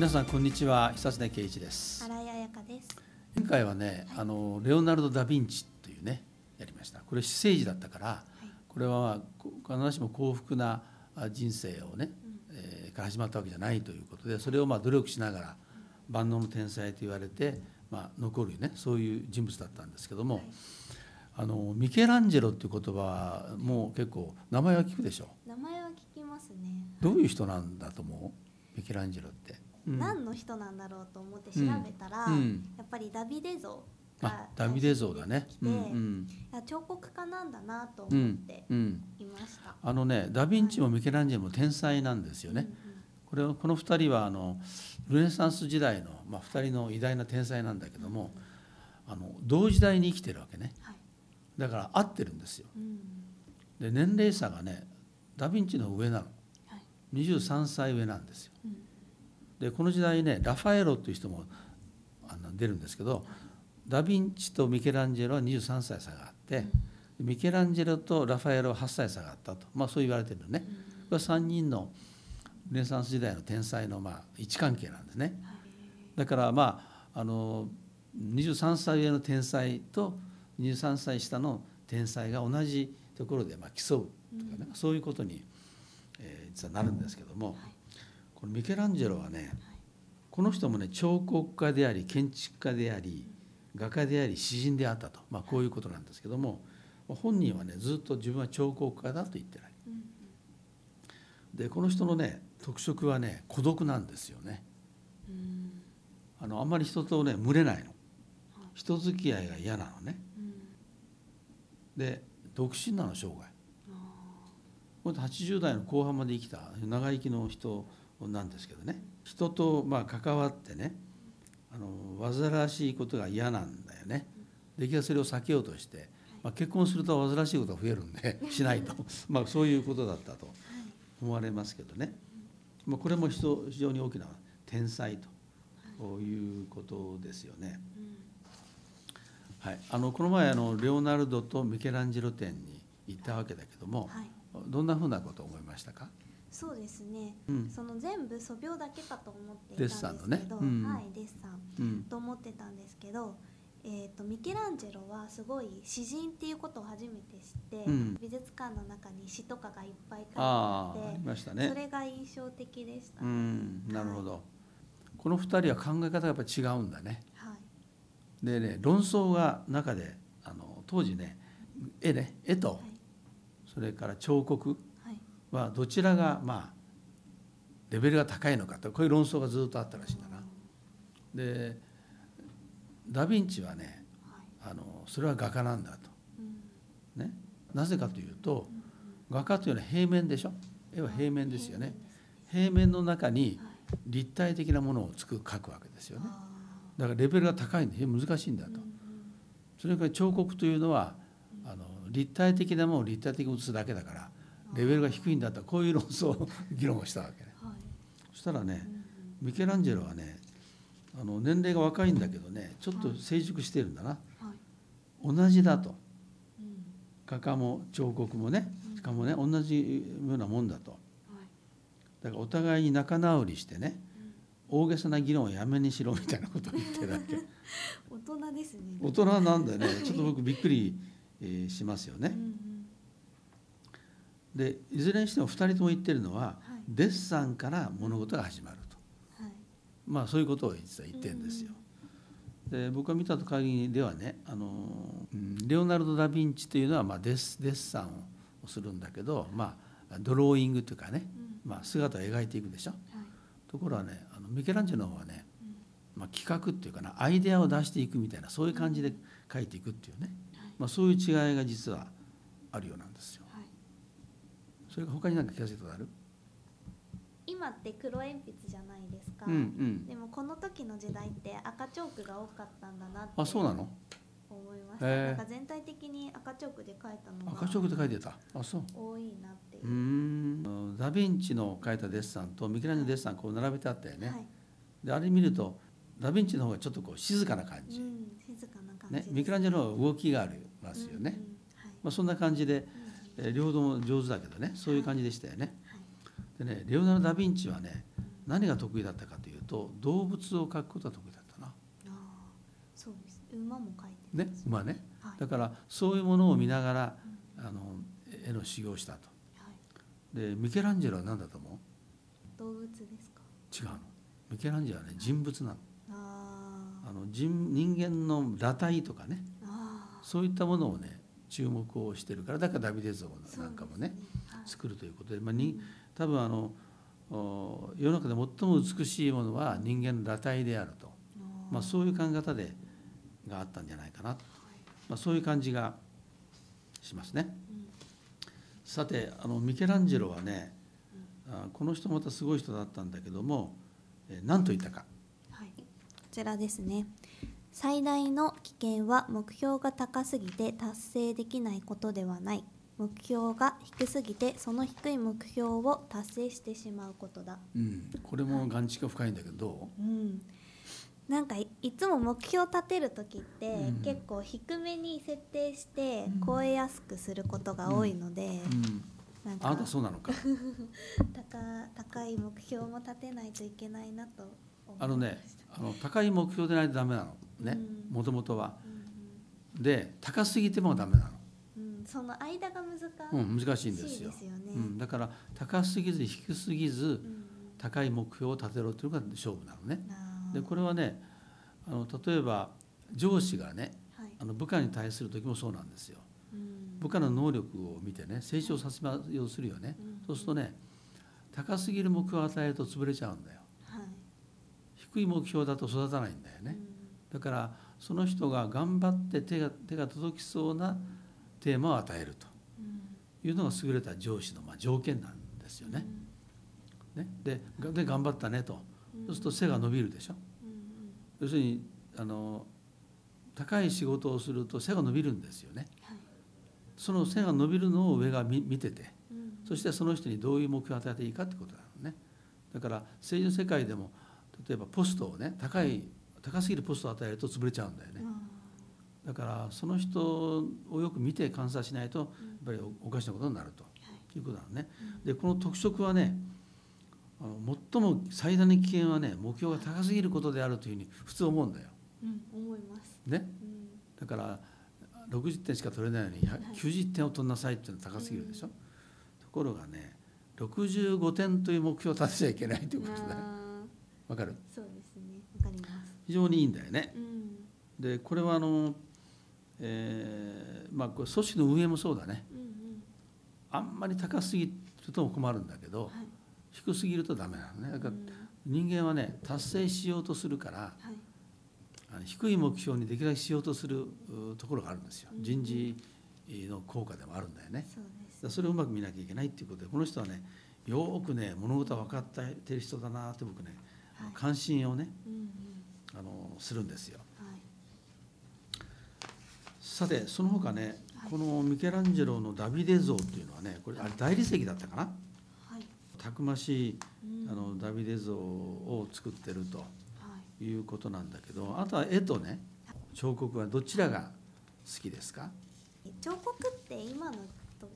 皆さんこんにちは。久常圭一です。新井彩香です。前回はねあのレオナルド・ダ・ヴィンチというねやりました。これ私生児だったからこれはこ必ずしも幸福なあ人生をね、えーから始まったわけじゃないということでそれをまあ努力しながら万能の天才と言われて、まあ、残るねそういう人物だったんですけども、あのミケランジェロっていう言葉はもう結構名前は聞くでしょ名前は聞きますね。どういう人なんだと思う？ミケランジェロって。うん何の人なんだろうと思って調べたら、やっぱりダビデ像あがダビデ像だね。うん彫刻家なんだなとうん思ってうんいました。あのねダ・ヴィンチもミケランジェロも天才なんですよね。これはこの2人はあのルネサンス時代の、まあ、2人の偉大な天才なんだけどもあの同時代に生きてるわけねはい。だから合ってるんですよ。うんで年齢差がねダ・ヴィンチの上なのはい。23歳上なんですよ。うんでこの時代ねラファエロっていう人もあの出るんですけどダ・ヴィンチとミケランジェロは23歳差があってミケランジェロとラファエロは8歳差があったと、まあ、そう言われてるのね。これは3人のルネサンス時代の天才のまあ位置関係なんですね。だからまああの23歳上の天才と23歳下の天才が同じところでまあ競うとかね、そういうことに、えー実はなるんですけども、このミケランジェロはねこの人もね彫刻家であり建築家であり画家であり詩人であったと、まあ、こういうことなんですけども本人はねずっと自分は彫刻家だと言ってない。うんでこの人のね特色はね孤独なんですよね。うん。あのあんまり人とね群れないの。人付き合いが嫌なのね。うん。で独身なの生涯。あこれ80代の後半まで生きた長生きの人なんですけどね。人とまあ関わってねあの煩わしいことが嫌なんだよね。できればそれを避けようとして、まあ、結婚すると煩わしいことが増えるんでしないと。まあそういうことだったと思われますけどね、まあ、これも人非常に大きな天才とい。うことですよね。はい、あのこの前あのレオナルドとミケランジェロ展に行ったわけだけども、はい。どんなふうなことを思いましたか、そうですね。うん。その全部素描だけかと思っていたんですけど、サンのね。うん。はい、デッサン。うん。と思ってたんですけど、えー、とミケランジェロはすごい詩人っていうことを初めて知って、うん。美術館の中に詩とかがいっぱい書いてああってあありましたそね。れが印象的でした、うはいんなるほど、この二人は考え方がやっぱり違うんだね。でね論争が中であの当時ね絵ね絵とはい。それから彫刻はどちらがまあレベルが高いのかとこういう論争がずっとあったらしいんだな。でダ・ヴィンチはねはい。あのそれは画家なんだと。うん。ね、なぜかというと画家というのは平面でしょ？絵は平面ですよね。平面の中にはい。立体的なものを作る描くわけですよね。あだからレベルが高いんで難しいんだと。それから彫刻というのはあの立体的なものを立体的に写すだけだからレベルが低いんだとこういう論争議論をしたわけね。うんはい。そしたらねうんミケランジェロはねあの年齢が若いんだけどねちょっと成熟してるんだな。はい。同じだと。うん。画家も彫刻もねしかもね同じようなもんだと。はい。だからお互いに仲直りしてねうん。大げさな議論をやめにしろみたいなことを言ってるわけ。大人ですね。大人なんでね。ちょっと僕びっくりえーしますよねでいずれにしても2人とも言ってるのは、はい。デッサンから物事が始まると。はい。まあそういうことを実は言ってるんですよ。で僕が見た限りではねあの、うんレオナルド・ダ・ヴィンチというのは、まあ、デッデッサンをするんだけど、まあ、ドローイングというかね、うん。まあ、姿を描いていくでしょ。はい。ところはねあのミケランジェロの方はね、うん。まあ、企画っていうかなアイデアを出していくみたいなそういう感じで描いていくっていうね、はい。まあ、そういう違いが実はあるようなんですよ。はいそれが他に何か聞かせてことある？今って黒鉛筆じゃないですか、うんうん。でもこの時の時代って赤チョークが多かったんだなってあそうなの？思いました、へえ。なんか全体的に赤チョークで描いたの赤チョークで描いてた？あそう。多いなっていう。うーん。ダ・ヴィンチの描いたデッサンとミケランジェロのデッサンこう並べてあったよね、はい。であれ見るとダ・ヴィンチの方がちょっとこう静かな感じ、うん、静かな感じ。ねミケランジェロの方が動きがありますよね、うんうん。はい。まあ、そんな感じで、うん。えー両方とも上手だけどねそういう感じでしたよね、はいでねレオナルド・ダ・ヴィンチはね何が得意だったかというと動物を描くことが得意だったな。ああそうです。馬も描いてね馬ね。はい。だからそういうものを見ながらあの絵の修行をしたと。はい。でミケランジェロは何だと思動物ですか？う違うの。ミケランジェロはね人物なの。ああ。の人人間の裸体とかね。ーあ。そういったものをね注目をしてるからだからダビデ像ーなんかもねそうですはい。作るということで、まあ、に多分あのお世の中で最も美しいものは人間の裸体であると、まあ、そういう考え方でがあったんじゃないかな、まあ、そういう感じがしますね。うん。さてあのミケランジェロはねあこの人またすごい人だったんだけどもえー何と言ったか。はい、こちらですね最大の危険は目標が高すぎて達成できないことではない。目標が低すぎてその低い目標を達成してしまうことだ。うん、これも眼蓄が深いんだけどどう？ん。なんかいいつも目標を立てる時って、うん。結構低めに設定してうん超えやすくすることが多いので、う、うん、なんかあなたそうなのか。高高い目標も立てないといけないなとあのねあの高い目標でないとダメなのねうん。もともとはうん。で高すぎてもダメなの、その間が難しいうん、難しいんですよ。うん、だから高すぎず低すぎずうん。高い目標を立てろというのが勝負なのね。でこれはねあの例えば上司がねはい。あの部下に対する時もそうなんですよ。うん。部下の能力を見てね成長させようとするよね。うん。そうするとね高すぎる目標を与えると潰れちゃうんだよ。はい。低い目標だと育たないんだよねだからその人が頑張って手が手が届きそうなテーマを与えるというのが優れた上司のまあ条件なんですよね。ねでで頑張ったねとそうすると背が伸びるでしょ。うん要するにあの高い仕事をすると背が伸びるんですよね。はいその背が伸びるのを上が見見ててうんそしてその人にどういう目標を与えていいかってことなのね。だから政治の世界でも例えばポストをね高い高すぎるポストを与えると潰れちゃうんだよね。あだからその人をよく見て観察しないとやっーぱりおおかしなことになると。はい。いうことなのね。うん。でこの特色はねあの最も最大の危険はね目標が高すぎることであるというふうに普通思うんだよ。うん思います。ね、うん。だから60点しか取れないのに90点を取んなさいっていうのは高すぎるでしょ。うん。ところがね65点という目標を立てちゃいけないということだ。わかる？ーそう非常にいいんだよね。うん。でこれはあの、えーまあこれ組織の運営もそうだね。うんうん。あんまり高すぎると困るんだけどはい。低すぎるとダメなのね。だからうん。人間はね達成しようとするからはい。あの低い目標にできるだけしようとするうところがあるんですよ。うん人事の効果でもあるんだよね。そそれをうまく見なきゃいけないっていうことでこの人はねよーくね物事は分かってる人だなって僕ねはい。関心をねうんうんあのするんですよ。はい。さてその他ねはい。このミケランジェロのダビデ像っていうのはねこれあれ大理石だったかな？はい。たくましいうん。あのダビデ像を作ってるとはい。いうことなんだけどあとは絵とね彫刻はどちらが好きですか？彫刻って今の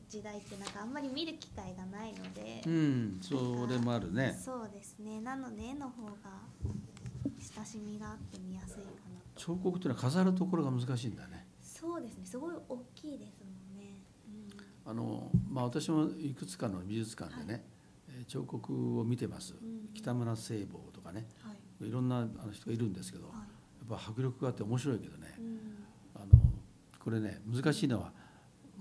時代ってなんかあんまり見る機会がないので、うんそれもあるね。そうですね。なので絵の方が親しみがあって見やすいかな。と彫刻っていうのは飾るところが難しいんだね。そうですね。すごい大きいですもんね、うん。あのまあ私もいくつかの美術館でね、えー彫刻を見てます。うん北村聖望とかね。はい。いろんなあの人がいるんですけどやはっぱ迫力があって面白いけどね。いうん。あのこれね難しいのは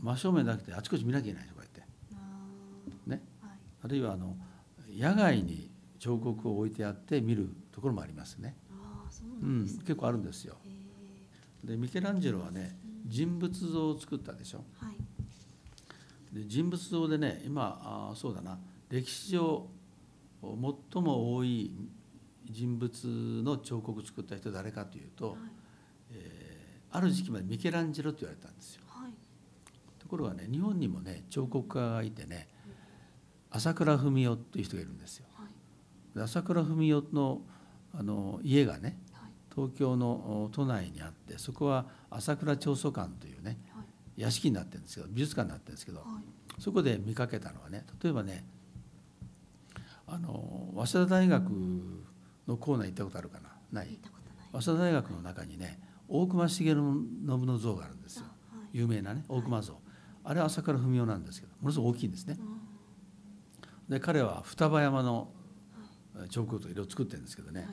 真正面だけであちこち見なきゃいけないとか言って。あね。ーはい。あるいはあの野外に彫刻を置いてあって見るところもありますね、ううん。結構あるんですよ。へでミケランジェロはねうん人物像を作ったでしょ。ーはい。で人物像でね今あーそうだな。歴史上最も多い人物の彫刻作った人誰かというと、はい。えーある時期までミケランジェロって言われたんですよ。はい。ところがね日本にもね彫刻家がいてね朝倉文夫っていう人がいるんですよ。朝倉文夫のあの家がねはい東京のお都内にあってそこは朝倉長祖館というねはい。屋敷になってるんですけど美術館になってるんですけどはい。そこで見かけたのはね例えばねあの早稲田大学のコーナー行ったことあるかな？ない？早稲田大学の中にね大隈重信の像があるんですよ。あはい。有名なね大隈像、あれは朝倉文夫なんですけどものすごく大きいんですね。で彼は双葉山のえー彫刻とかいろいろ作ってるんですけどね、はい。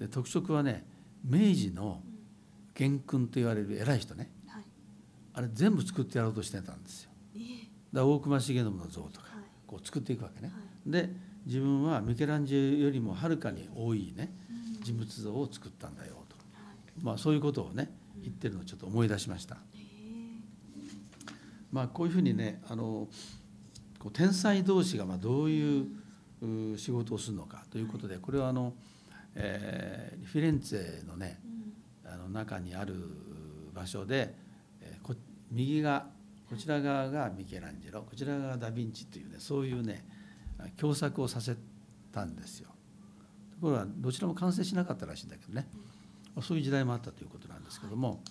で特色はね明治の元勲と言われる偉い人ね。はい。あれ全部作ってやろうとしてたんですよ。えーだ大隈重信の像とかはい。こう作っていくわけね、はで自分はミケランジェロよりもはるかに多いねうん人物像を作ったんだよと、はいまあ、そういうことをね言ってるのをちょっと思い出しました。えーまあ、こういうふうにねあのこう天才同士がまあどういうう仕事をするのかということでこれはあの、えーフィレンツェのねうん。あの中にある場所で、えーこ右がこちら側がミケランジェロこちら側がダ・ヴィンチというねそういうね共作をさせたんですよ。ところがどちらも完成しなかったらしいんだけどね。まあそういう時代もあったということなんですけども、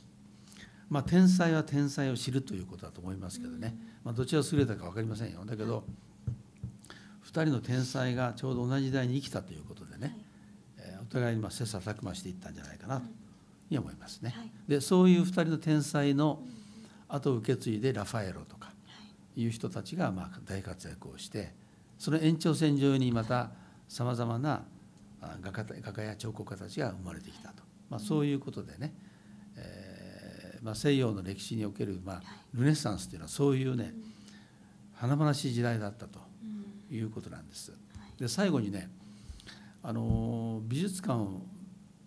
まあ、天才は天才を知るということだと思いますけどね、まあ、どちらが優れたか分かりませんよ。だけど2人の天才がちょうど同じ時代に生きたということ互いにまあ切磋琢磨していったんじゃないかなとに思いますね。はい。でそういう2人の天才の後を受け継いでラファエロとかはい。いう人たちがまあ大活躍をしてその延長線上にまたさまざまなあ画家画家や彫刻家たちが生まれてきたと、まあ、そういうことでね、えーまあ、西洋の歴史におけるまあルネサンスというのはそういうね華々しい時代だったとうん。いうことなんです。で最後にねあの美術館を、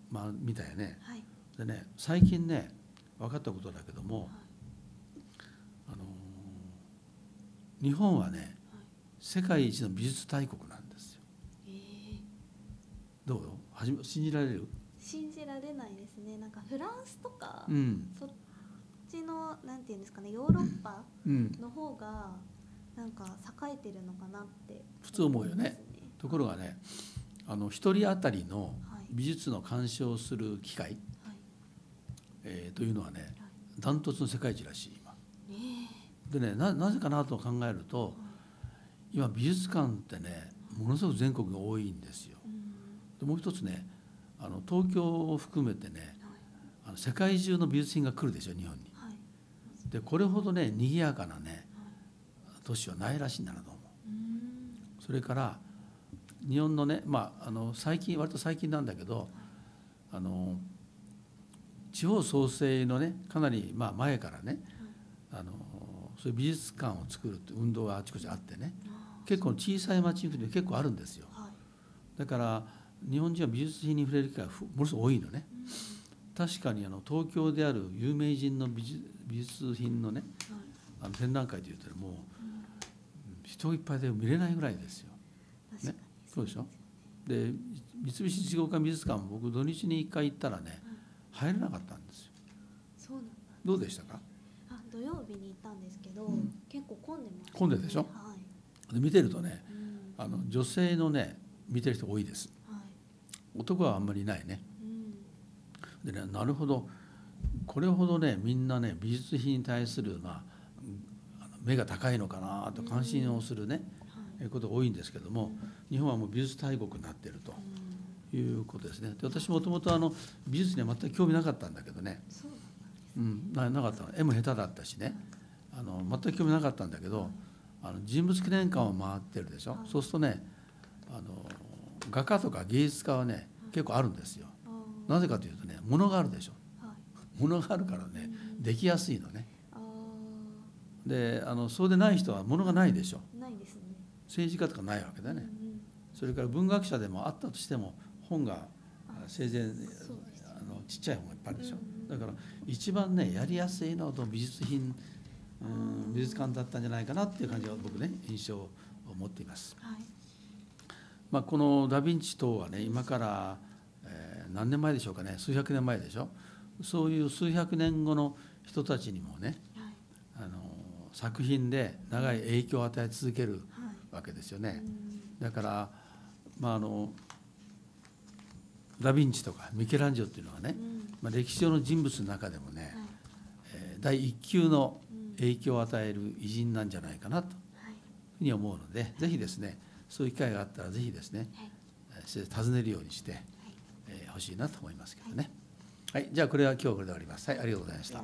まあ、見たよね。はい。でね最近ね分かったことだけども、あの日本はね世界一の美術大国なんですよ。えー。どう？よはじめ信じられる、信じられないですね。なんかフランスとか、うん。そっちのなんていうんですかねヨーロッパうん、の方がなんか栄えてるのかなって普通思うよね。ところがねあの一人当たりのはい。美術の鑑賞をする機会、はい。えーというのはねはい。ダントツの世界一らしい今。えでねななぜかなと考えると今美術館ってねものすごく全国に多いんですよ。でもう一つねあの東京を含めてねはい。あの世界中の美術品が来るでしょ日本に。はい。でこれほどね賑やかなねはい。都市はないらしいんだなと思う。うん。それから日本のねまああの最近割と最近なんだけどあの地方創生のねかなりまあ前からねあのそういう美術館を作るって運動があちこちあってねあ結構小さい町に結構あるんですよ。ーはい。だから日本人は美術品に触れる機会がふものすごく多いのね。確かにあの東京である有名人の美術美術品のねはい。あの展覧会というともう人いっぱいで見れないぐらいですよそうでしょ？で三菱地方館美術館も僕土日に1回行ったらね入れなかったんですよ。そうなんだ。どうでしたか？あ土曜日に行ったんですけど、うん。結構混んでます、混んでるでしょ？はい、で見てるとねうん。あの女性のね見てる人多いです。はい。男はあんまりいないね。うん。でねなるほど。これほどねみんなね美術品に対する、まあ、目が高いのかなと関心をするね、はことが多いんですけども日本はもう美術大国になっているとうんいうことですね。で私もともとあの美術には全く興味なかったんだけどね、そうなんななかったの。絵も下手だったしね。あの全く興味なかったんだけどあの人物記念館を回ってるでしょ、はい。そうするとねあの画家とか芸術家はね結構あるんですよ。なぜかというとね物があるでしょ。はい。物があるからねできやすいのね。あであのそうでない人は物がないでしょ。ーないですね政治家とかないわけだね。それから文学者でもあったとしても本があ生前あのちっちゃい本がいっぱいあるでしょ。うんだから一番ねやりやすいのは美術品うん美術館だったんじゃないかなっていう感じは僕ね印象を持っています。はい。まあ、このダ・ヴィンチ等はね今から、えー何年前でしょうかね。数百年前でしょ。そういう数百年後の人たちにもねはい。あの作品で長い影響を与え続けるはいわけですよね。うん。だから、まあ、あのダ・ヴィンチとかミケランジェロっていうのはね、うん。まあ、歴史上の人物の中でもね、はい。えー第一級のうん。影響を与える偉人なんじゃないかなというはい。ふうに思うのでぜひですねそういう機会があったらぜひですね、はい。えー訪ねるようにして、えー欲しいなと思いますけどね。はい、じゃあこれは今日これで終わります。はい、ありがとうございました